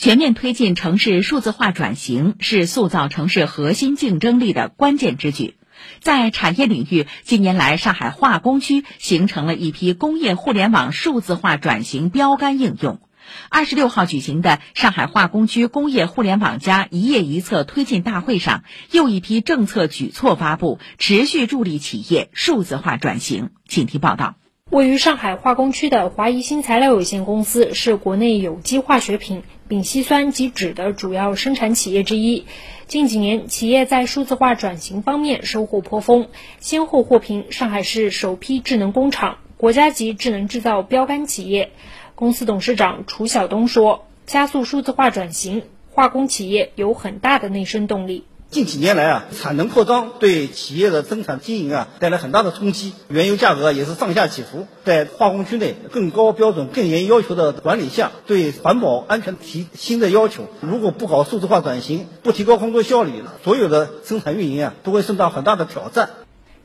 全面推进城市数字化转型是塑造城市核心竞争力的关键之举。在产业领域，近年来上海化工区形成了一批工业互联网数字化转型标杆应用。二十六号举行的上海化工区工业互联网加一业一策推进大会上，又一批政策举措发布，持续助力企业数字化转型。请听报道。位于上海化工区的华谊新材料有限公司是国内有机化学品、丙烯酸及酯的主要生产企业之一。近几年，企业在数字化转型方面收获颇丰，先后获评上海市首批智能工厂、国家级智能制造标杆企业。公司董事长楚晓东说：“加速数字化转型，化工企业有很大的内生动力。”近几年来啊，产能扩张对企业的生产经营啊带来很大的冲击，原油价格也是上下起伏。在化工区内，更高标准、更严要求的管理下，对环保安全提新的要求。如果不搞数字化转型，不提高工作效率，所有的生产运营啊都会受到很大的挑战。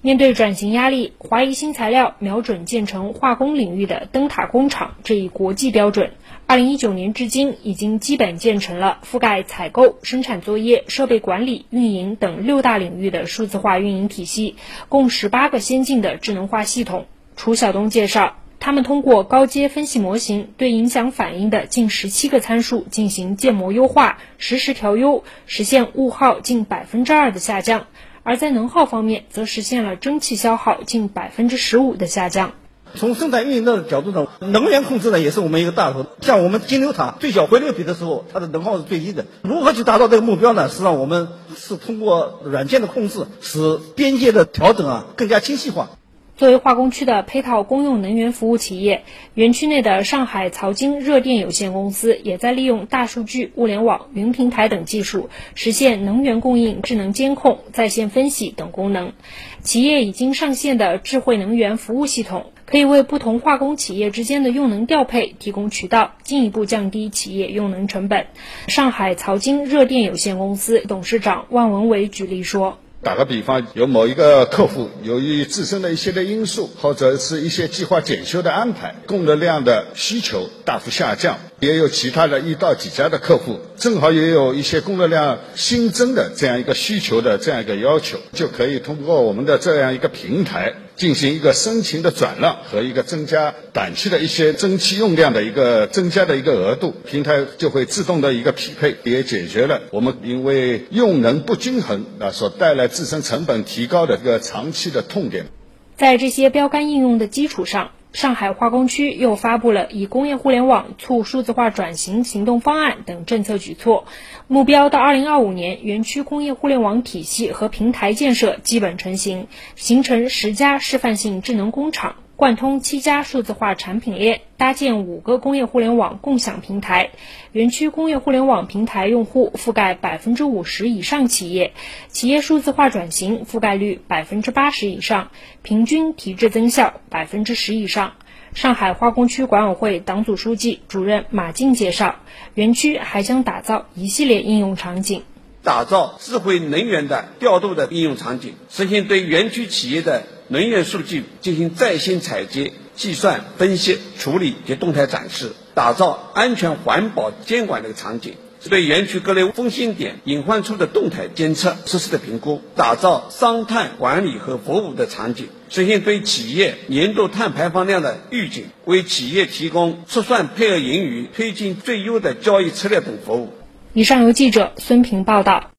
面对转型压力，华谊新材料瞄准建成化工领域的灯塔工厂，这一国际标准。二零一九年至今，已经基本建成了覆盖采购、生产作业、设备管理、运营等六大领域的数字化运营体系，共十八个先进的智能化系统。楚晓东介绍，他们通过高阶分析模型，对影响反应的近十七个参数进行建模优化，实时调优，实现物耗近百分之二的下降。而在能耗方面，则实现了蒸汽消耗近百分之十五的下降。从生产运营的角度呢，能源控制呢也是我们一个大头。像我们金牛塔最小回流比的时候，它的能耗是最低的。如何去达到这个目标呢？实际上我们是通过软件的控制，使边界的调整啊更加精细化。作为化工区的配套公用能源服务企业，园区内的上海曹金热电有限公司也在利用大数据、物联网、云平台等技术，实现能源供应智能监控、在线分析等功能。企业已经上线的智慧能源服务系统，可以为不同化工企业之间的用能调配提供渠道，进一步降低企业用能成本。上海曹金热电有限公司董事长万文伟举例说。打个比方，有某一个客户由于自身的一些的因素，或者是一些计划检修的安排，供热量的需求大幅下降。也有其他的一到几家的客户，正好也有一些供热量新增的这样一个需求的这样一个要求，就可以通过我们的这样一个平台进行一个申请的转让和一个增加短期的一些蒸汽用量的一个增加的一个额度，平台就会自动的一个匹配，也解决了我们因为用能不均衡啊所带来自身成本提高的一个长期的痛点。在这些标杆应用的基础上。上海化工区又发布了以工业互联网促数字化转型行动方案等政策举措，目标到二零二五年，园区工业互联网体系和平台建设基本成型，形成十家示范性智能工厂。贯通七家数字化产品链，搭建五个工业互联网共享平台。园区工业互联网平台用户覆盖百分之五十以上企业，企业数字化转型覆盖率百分之八十以上，平均提质增效百分之十以上。上海化工区管委会党组书记、主任马静介绍，园区还将打造一系列应用场景，打造智慧能源的调度的应用场景，实现对园区企业的。能源数据进行在线采集、计算、分析、处理及动态展示，打造安全环保监管的场景；对园区各类风险点、隐患处的动态监测、实时的评估，打造商碳管理和服务的场景，实现对企业年度碳排放量的预警，为企业提供测算配额盈余、推进最优的交易策略等服务。以上由记者孙平报道。